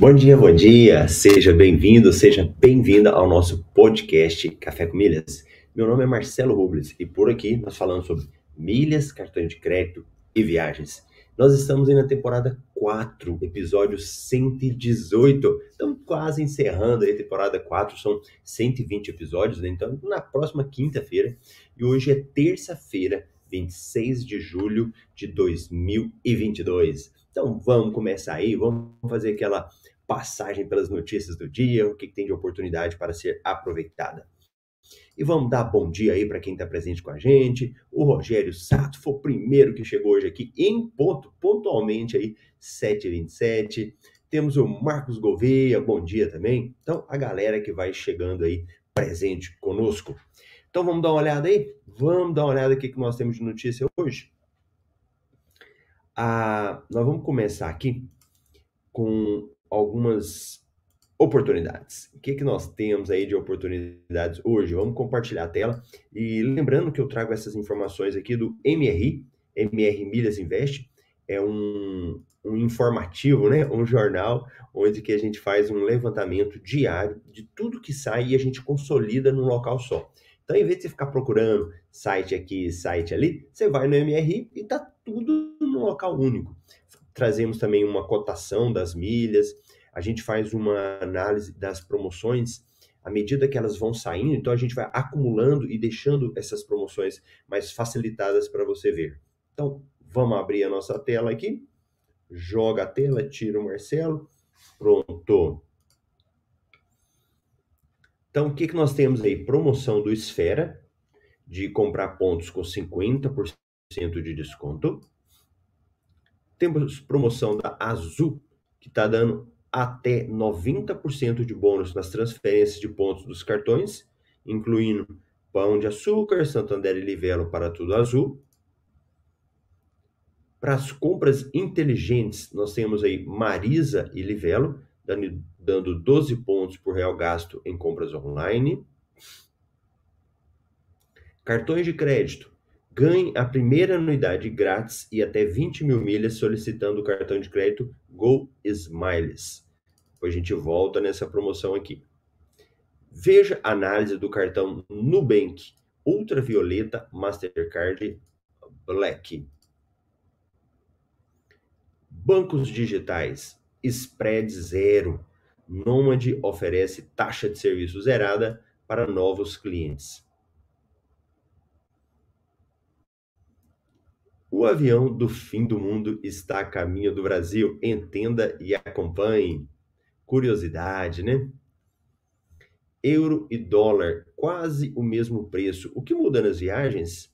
Bom dia, bom dia. Seja bem-vindo, seja bem-vinda ao nosso podcast Café com Milhas. Meu nome é Marcelo Rubles e por aqui nós falamos sobre milhas, cartões de crédito e viagens. Nós estamos aí na temporada 4, episódio 118. Estamos quase encerrando aí a temporada 4, são 120 episódios, né? Então, na próxima quinta-feira, e hoje é terça-feira, 26 de julho de 2022. Então vamos começar aí, vamos fazer aquela passagem pelas notícias do dia, o que, tem de oportunidade para ser aproveitada. E vamos dar bom dia aí para quem está presente com a gente. O Rogério Sato foi o primeiro que chegou hoje aqui em ponto, pontualmente aí, 7h27. Temos o Marcos Gouveia, bom dia também. Então, a galera que vai chegando aí presente conosco. Então, vamos dar uma olhada aí? Vamos dar uma olhada aqui que nós temos de notícia hoje. Ah, nós vamos começar aqui com algumas oportunidades. O que, que nós temos aí de oportunidades hoje? Vamos compartilhar a tela. E lembrando que eu trago essas informações aqui do MRI, MR Milhas Invest, é um, um informativo, né? um jornal onde que a gente faz um levantamento diário de tudo que sai e a gente consolida num local só. Então, em vez de você ficar procurando site aqui, site ali, você vai no MRI e tá tudo num local único trazemos também uma cotação das milhas, a gente faz uma análise das promoções à medida que elas vão saindo, então a gente vai acumulando e deixando essas promoções mais facilitadas para você ver. Então, vamos abrir a nossa tela aqui, joga a tela, tira o Marcelo, pronto. Então, o que, que nós temos aí? Promoção do Esfera, de comprar pontos com 50% de desconto. Temos promoção da Azul, que está dando até 90% de bônus nas transferências de pontos dos cartões, incluindo Pão de Açúcar, Santander e Livelo para tudo azul. Para as compras inteligentes, nós temos aí Marisa e Livelo, dando, dando 12 pontos por real gasto em compras online. Cartões de crédito, Ganhe a primeira anuidade grátis e até 20 mil milhas solicitando o cartão de crédito Go Smiles. Depois a gente volta nessa promoção aqui. Veja a análise do cartão Nubank Ultravioleta Mastercard Black. Bancos digitais, spread zero. Nomad oferece taxa de serviço zerada para novos clientes. O avião do fim do mundo está a caminho do Brasil. Entenda e acompanhe. Curiosidade, né? Euro e dólar, quase o mesmo preço. O que muda nas viagens?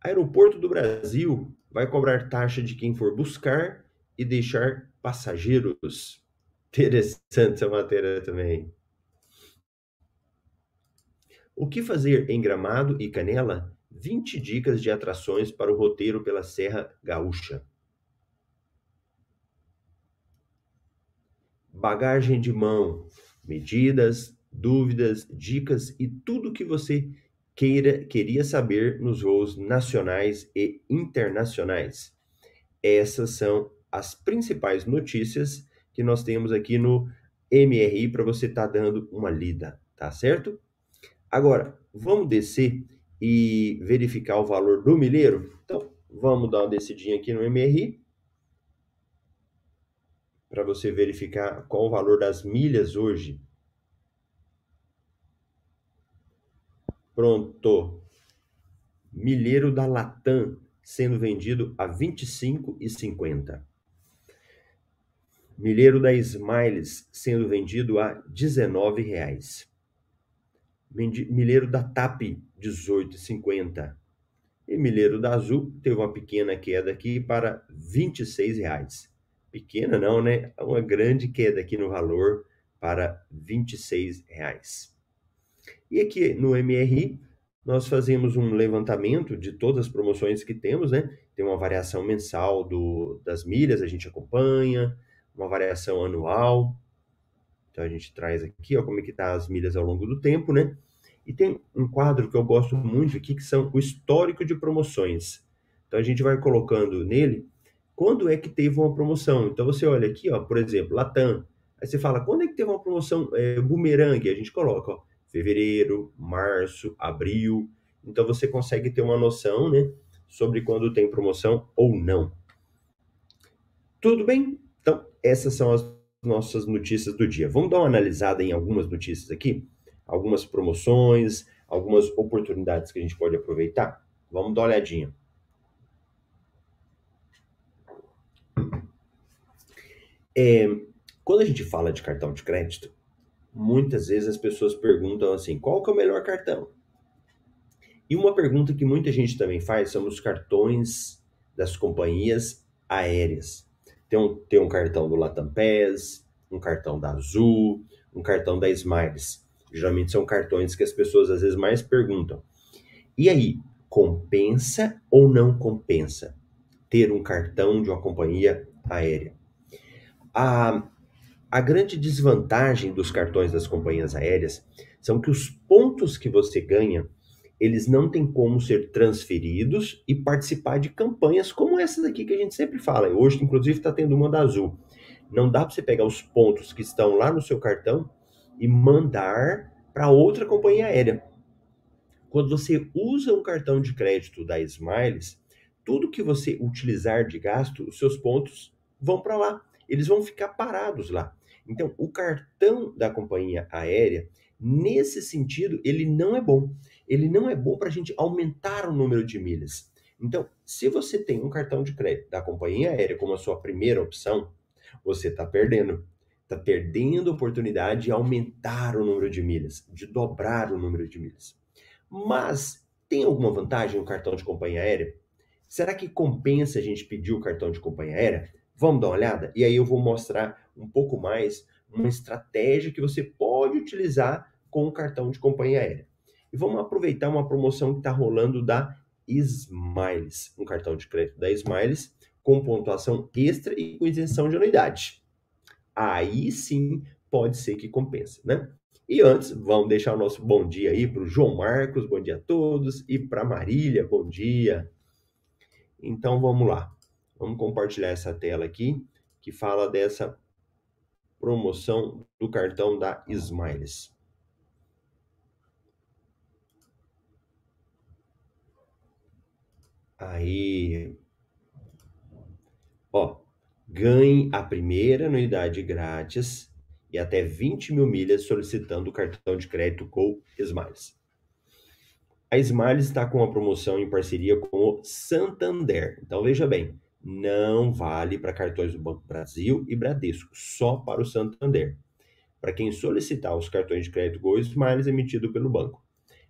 Aeroporto do Brasil vai cobrar taxa de quem for buscar e deixar passageiros. Interessante essa matéria também. O que fazer em Gramado e Canela 20 dicas de atrações para o roteiro pela Serra Gaúcha. Bagagem de mão, medidas, dúvidas, dicas e tudo que você queira queria saber nos voos nacionais e internacionais. Essas são as principais notícias que nós temos aqui no MRI para você estar tá dando uma lida, tá certo? Agora, vamos descer e verificar o valor do milheiro? Então, vamos dar uma descidinha aqui no MRI para você verificar qual o valor das milhas hoje. Pronto. Milheiro da Latam sendo vendido a R$ 25,50. Milheiro da Smiles sendo vendido a R$ 19,00. Milheiro da TAP, R$ 18,50. E milheiro da Azul teve uma pequena queda aqui para R$ 26,00. Pequena não, né? Uma grande queda aqui no valor para R$ 26,00. E aqui no MRI, nós fazemos um levantamento de todas as promoções que temos, né? Tem uma variação mensal do, das milhas, a gente acompanha, uma variação anual. Então a gente traz aqui, ó, como é que tá as milhas ao longo do tempo, né? E tem um quadro que eu gosto muito aqui, que são o histórico de promoções. Então a gente vai colocando nele quando é que teve uma promoção. Então você olha aqui, ó, por exemplo, Latam. Aí você fala, quando é que teve uma promoção é, bumerangue? A gente coloca, ó, fevereiro, março, abril. Então você consegue ter uma noção, né, sobre quando tem promoção ou não. Tudo bem? Então, essas são as nossas notícias do dia. Vamos dar uma analisada em algumas notícias aqui? Algumas promoções, algumas oportunidades que a gente pode aproveitar? Vamos dar uma olhadinha. É, quando a gente fala de cartão de crédito, muitas vezes as pessoas perguntam assim: qual que é o melhor cartão? E uma pergunta que muita gente também faz são os cartões das companhias aéreas. Tem um, tem um cartão do Latam um cartão da Azul, um cartão da Smiles. Geralmente são cartões que as pessoas às vezes mais perguntam. E aí, compensa ou não compensa ter um cartão de uma companhia aérea? A, a grande desvantagem dos cartões das companhias aéreas são que os pontos que você ganha, eles não têm como ser transferidos e participar de campanhas como essas aqui que a gente sempre fala. Hoje, inclusive, está tendo uma da Azul. Não dá para você pegar os pontos que estão lá no seu cartão e mandar para outra companhia aérea. Quando você usa um cartão de crédito da Smiles, tudo que você utilizar de gasto, os seus pontos vão para lá. Eles vão ficar parados lá. Então, o cartão da companhia aérea, nesse sentido, ele não é bom. Ele não é bom para a gente aumentar o número de milhas. Então, se você tem um cartão de crédito da companhia aérea como a sua primeira opção, você está perdendo está perdendo a oportunidade de aumentar o número de milhas, de dobrar o número de milhas. Mas tem alguma vantagem o cartão de companhia aérea? Será que compensa a gente pedir o cartão de companhia aérea? Vamos dar uma olhada? E aí eu vou mostrar um pouco mais uma estratégia que você pode utilizar com o cartão de companhia aérea. E vamos aproveitar uma promoção que está rolando da Smiles, um cartão de crédito da Smiles com pontuação extra e com isenção de anuidade aí sim pode ser que compense, né? E antes, vamos deixar o nosso bom dia aí para o João Marcos, bom dia a todos, e para Marília, bom dia. Então vamos lá, vamos compartilhar essa tela aqui que fala dessa promoção do cartão da Smiles. Aí, ó, ganhe a primeira anuidade grátis e até 20 mil milhas solicitando o cartão de crédito com Smiles. A Smiles está com uma promoção em parceria com o Santander. Então veja bem, não vale para cartões do Banco Brasil e Bradesco, só para o Santander. Para quem solicitar os cartões de crédito Go Smiles emitido pelo banco.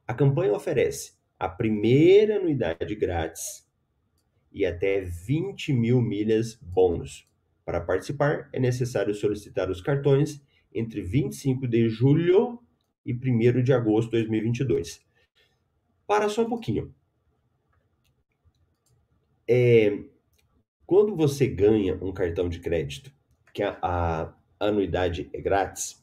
A campanha oferece a primeira anuidade grátis e até 20 mil milhas bônus. Para participar, é necessário solicitar os cartões entre 25 de julho e 1 de agosto de 2022. Para só um pouquinho. É, quando você ganha um cartão de crédito, que a, a anuidade é grátis,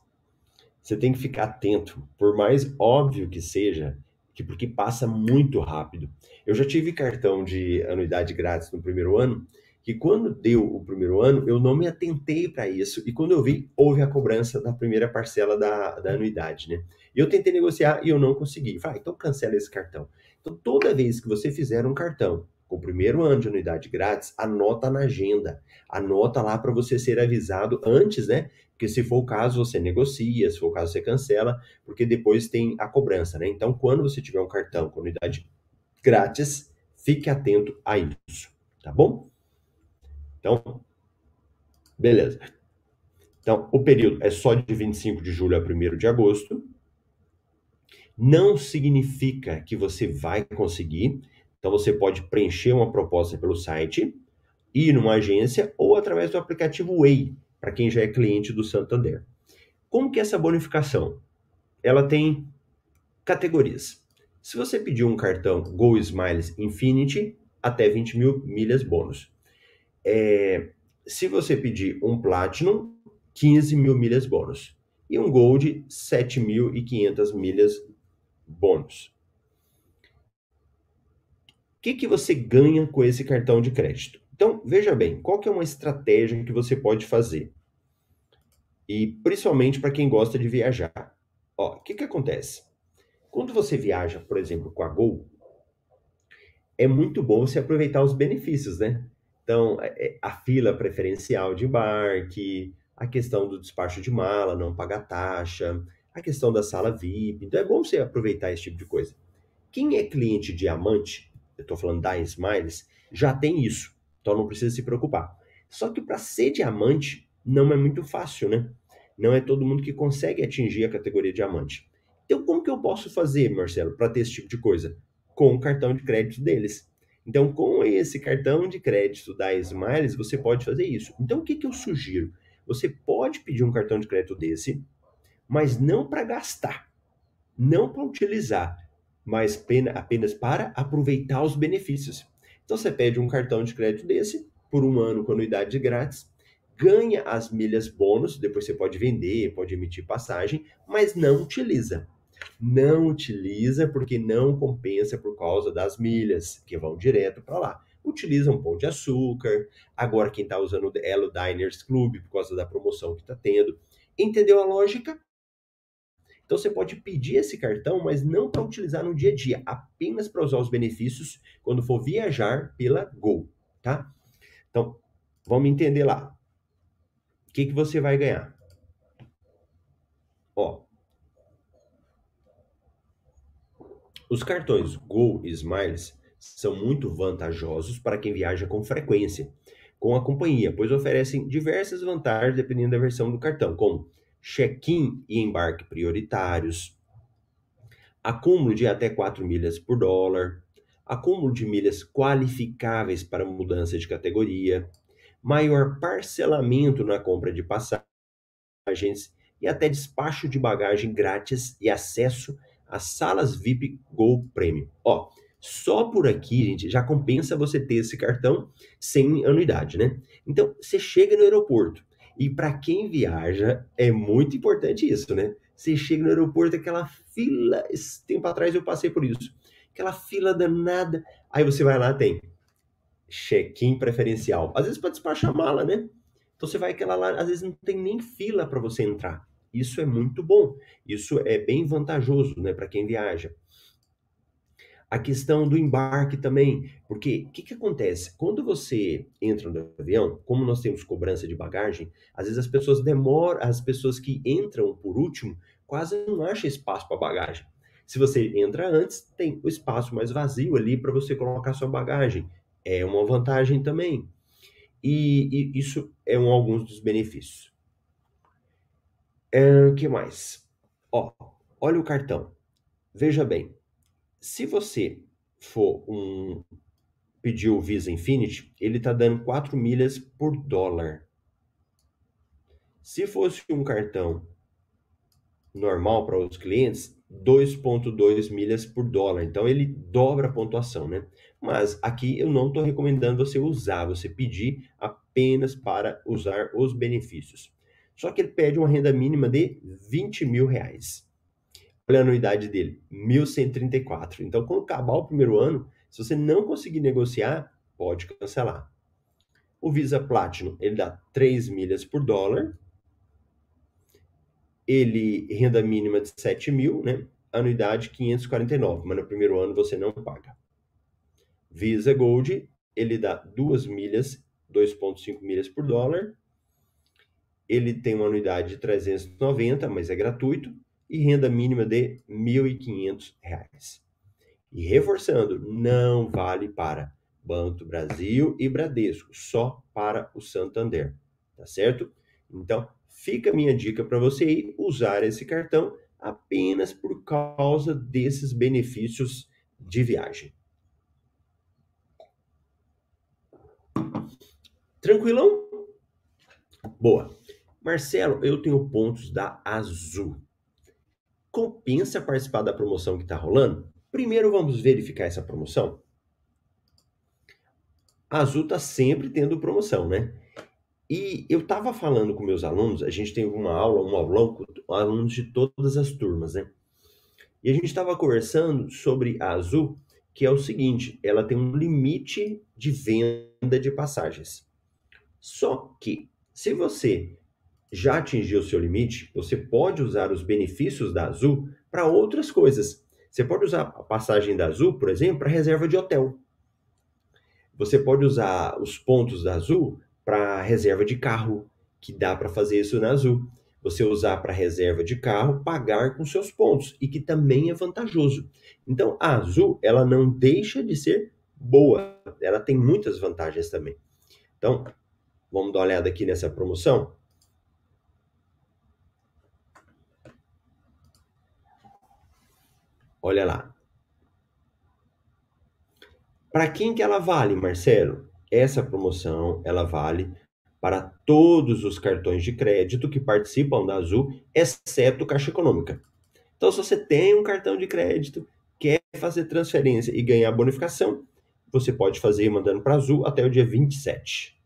você tem que ficar atento, por mais óbvio que seja, que porque passa muito rápido. Eu já tive cartão de anuidade grátis no primeiro ano que quando deu o primeiro ano, eu não me atentei para isso, e quando eu vi, houve a cobrança da primeira parcela da, da anuidade, né? E eu tentei negociar e eu não consegui. Falei, ah, então cancela esse cartão. Então, toda vez que você fizer um cartão o primeiro ano de anuidade grátis, anota na agenda. Anota lá para você ser avisado antes, né? Porque se for o caso, você negocia, se for o caso, você cancela, porque depois tem a cobrança, né? Então, quando você tiver um cartão com anuidade grátis, fique atento a isso, tá bom? Então, beleza. Então, o período é só de 25 de julho a 1 de agosto. Não significa que você vai conseguir. Então, você pode preencher uma proposta pelo site, ir numa agência ou através do aplicativo Way, para quem já é cliente do Santander. Como que é essa bonificação? Ela tem categorias. Se você pedir um cartão Go Smiles Infinity, até 20 mil milhas bônus. É, se você pedir um Platinum, 15 mil milhas bônus. E um Gold, 7.500 milhas bônus. Que, que você ganha com esse cartão de crédito? Então, veja bem, qual que é uma estratégia que você pode fazer? E principalmente para quem gosta de viajar. Ó, o que, que acontece? Quando você viaja, por exemplo, com a Gol, é muito bom você aproveitar os benefícios, né? Então, é, é, a fila preferencial de embarque, a questão do despacho de mala, não pagar taxa, a questão da sala VIP. Então é bom você aproveitar esse tipo de coisa. Quem é cliente diamante, eu estou falando da Smiles, já tem isso. Então não precisa se preocupar. Só que para ser diamante não é muito fácil, né? Não é todo mundo que consegue atingir a categoria diamante. Então como que eu posso fazer, Marcelo, para ter esse tipo de coisa? Com o cartão de crédito deles. Então, com esse cartão de crédito da Smiles, você pode fazer isso. Então, o que, que eu sugiro? Você pode pedir um cartão de crédito desse, mas não para gastar, não para utilizar, mas apenas para aproveitar os benefícios. Então você pede um cartão de crédito desse por um ano com anuidade grátis, ganha as milhas bônus, depois você pode vender, pode emitir passagem, mas não utiliza. Não utiliza porque não compensa por causa das milhas que vão direto para lá utiliza um pão de açúcar. Agora, quem está usando o Elo Diners Club por causa da promoção que está tendo. Entendeu a lógica? Então você pode pedir esse cartão, mas não para utilizar no dia a dia, apenas para usar os benefícios quando for viajar pela Gol, tá? Então, vamos entender lá. O que, que você vai ganhar? Ó, os cartões Gol e Smiles são muito vantajosos para quem viaja com frequência com a companhia, pois oferecem diversas vantagens dependendo da versão do cartão, como check-in e embarque prioritários, acúmulo de até 4 milhas por dólar, acúmulo de milhas qualificáveis para mudança de categoria, maior parcelamento na compra de passagens e até despacho de bagagem grátis e acesso às salas VIP Go Premium. Ó, só por aqui, gente, já compensa você ter esse cartão sem anuidade, né? Então, você chega no aeroporto e para quem viaja é muito importante isso, né? Você chega no aeroporto, aquela fila, esse tempo atrás eu passei por isso, aquela fila danada. Aí você vai lá, tem check-in preferencial. Às vezes para despachar mala, né? Então você vai aquela lá, às vezes não tem nem fila para você entrar. Isso é muito bom. Isso é bem vantajoso, né, para quem viaja a questão do embarque também, porque o que, que acontece? Quando você entra no avião, como nós temos cobrança de bagagem, às vezes as pessoas demoram, as pessoas que entram por último quase não acham espaço para bagagem. Se você entra antes, tem o espaço mais vazio ali para você colocar sua bagagem. É uma vantagem também. E, e isso é um, alguns dos benefícios. O é, que mais? Ó, olha o cartão. Veja bem, se você for um pedir o Visa Infinity, ele está dando 4 milhas por dólar. Se fosse um cartão normal para os clientes, 2.2 milhas por dólar. Então ele dobra a pontuação, né? Mas aqui eu não estou recomendando você usar, você pedir apenas para usar os benefícios. Só que ele pede uma renda mínima de 20 mil reais. Olha a anuidade dele, 1.134. Então, quando acabar o primeiro ano, se você não conseguir negociar, pode cancelar. O Visa Platinum, ele dá 3 milhas por dólar. Ele, renda mínima de 7 mil, né? Anuidade 549, mas no primeiro ano você não paga. Visa Gold, ele dá 2 milhas, 2,5 milhas por dólar. Ele tem uma anuidade de 390, mas é gratuito. E renda mínima de R$ 1.500. E reforçando, não vale para Banco do Brasil e Bradesco, só para o Santander, tá certo? Então, fica a minha dica para você ir usar esse cartão apenas por causa desses benefícios de viagem. Tranquilão? Boa. Marcelo, eu tenho pontos da Azul. Compensa participar da promoção que está rolando? Primeiro vamos verificar essa promoção. A Azul está sempre tendo promoção, né? E eu estava falando com meus alunos, a gente tem uma aula, um aulão com alunos de todas as turmas, né? E a gente estava conversando sobre a Azul, que é o seguinte, ela tem um limite de venda de passagens. Só que, se você já atingiu o seu limite, você pode usar os benefícios da Azul para outras coisas. Você pode usar a passagem da Azul, por exemplo, para reserva de hotel. Você pode usar os pontos da Azul para reserva de carro, que dá para fazer isso na Azul. Você usar para reserva de carro, pagar com seus pontos, e que também é vantajoso. Então, a Azul, ela não deixa de ser boa, ela tem muitas vantagens também. Então, vamos dar uma olhada aqui nessa promoção. Olha lá. Para quem que ela vale, Marcelo? Essa promoção, ela vale para todos os cartões de crédito que participam da Azul, exceto Caixa Econômica. Então, se você tem um cartão de crédito, quer fazer transferência e ganhar bonificação, você pode fazer mandando para Azul até o dia 27.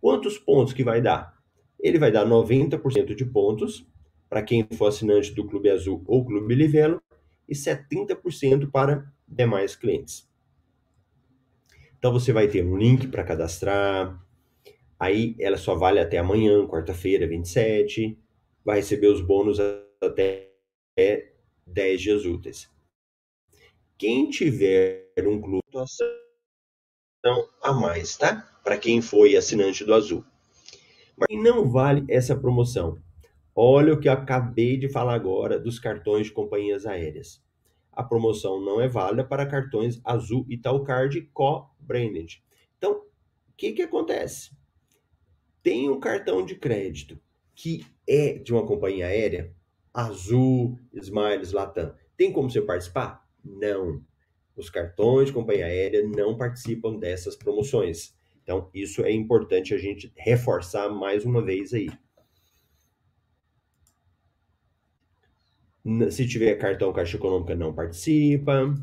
Quantos pontos que vai dar? Ele vai dar 90% de pontos para quem for assinante do Clube Azul ou Clube Livelo e 70% para demais clientes. Então você vai ter um link para cadastrar. Aí ela só vale até amanhã, quarta-feira, 27. Vai receber os bônus até 10 dias úteis. Quem tiver um clube a mais, tá? Para quem foi assinante do Azul. Mas não vale essa promoção. Olha o que eu acabei de falar agora dos cartões de companhias aéreas a promoção não é válida para cartões Azul Card co-branded. Então, o que, que acontece? Tem um cartão de crédito que é de uma companhia aérea, Azul, Smiles, Latam. Tem como você participar? Não. Os cartões de companhia aérea não participam dessas promoções. Então, isso é importante a gente reforçar mais uma vez aí. Se tiver cartão Caixa Econômica, não participa.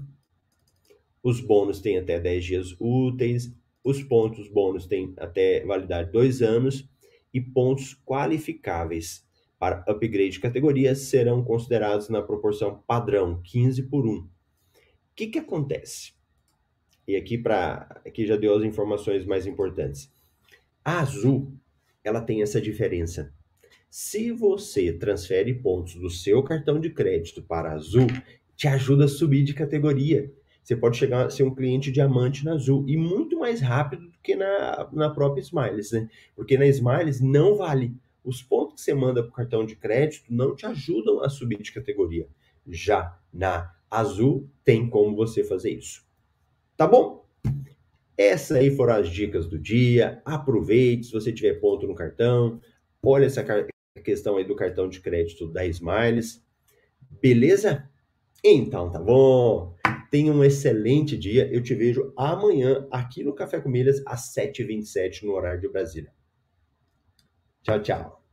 Os bônus têm até 10 dias úteis. Os pontos bônus têm até validade dois anos. E pontos qualificáveis para upgrade de categoria serão considerados na proporção padrão, 15 por 1. O que, que acontece? E aqui, para aqui já deu as informações mais importantes. A Azul, ela tem essa diferença se você transfere pontos do seu cartão de crédito para Azul, te ajuda a subir de categoria. Você pode chegar a ser um cliente diamante na Azul e muito mais rápido do que na, na própria Smiles, né? Porque na Smiles não vale. Os pontos que você manda para o cartão de crédito não te ajudam a subir de categoria. Já na Azul tem como você fazer isso. Tá bom? Essas aí foram as dicas do dia. Aproveite se você tiver ponto no cartão. Olha essa, a questão aí do cartão de crédito da Smiles. Beleza? Então tá bom. Tenha um excelente dia. Eu te vejo amanhã aqui no Café com Milhas às 7h27 no horário de Brasília. Tchau, tchau.